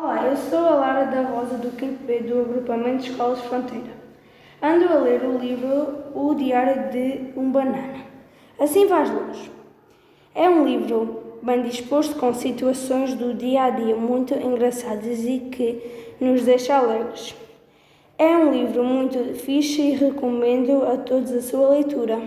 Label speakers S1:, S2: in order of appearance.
S1: Olá, eu sou a Lara da Rosa do 5 B do agrupamento de Escolas Fronteira. Ando a ler o livro O Diário de um Banana. Assim vais longe. É um livro bem disposto com situações do dia a dia muito engraçadas e que nos deixa alegres. É um livro muito fixe e recomendo a todos a sua leitura.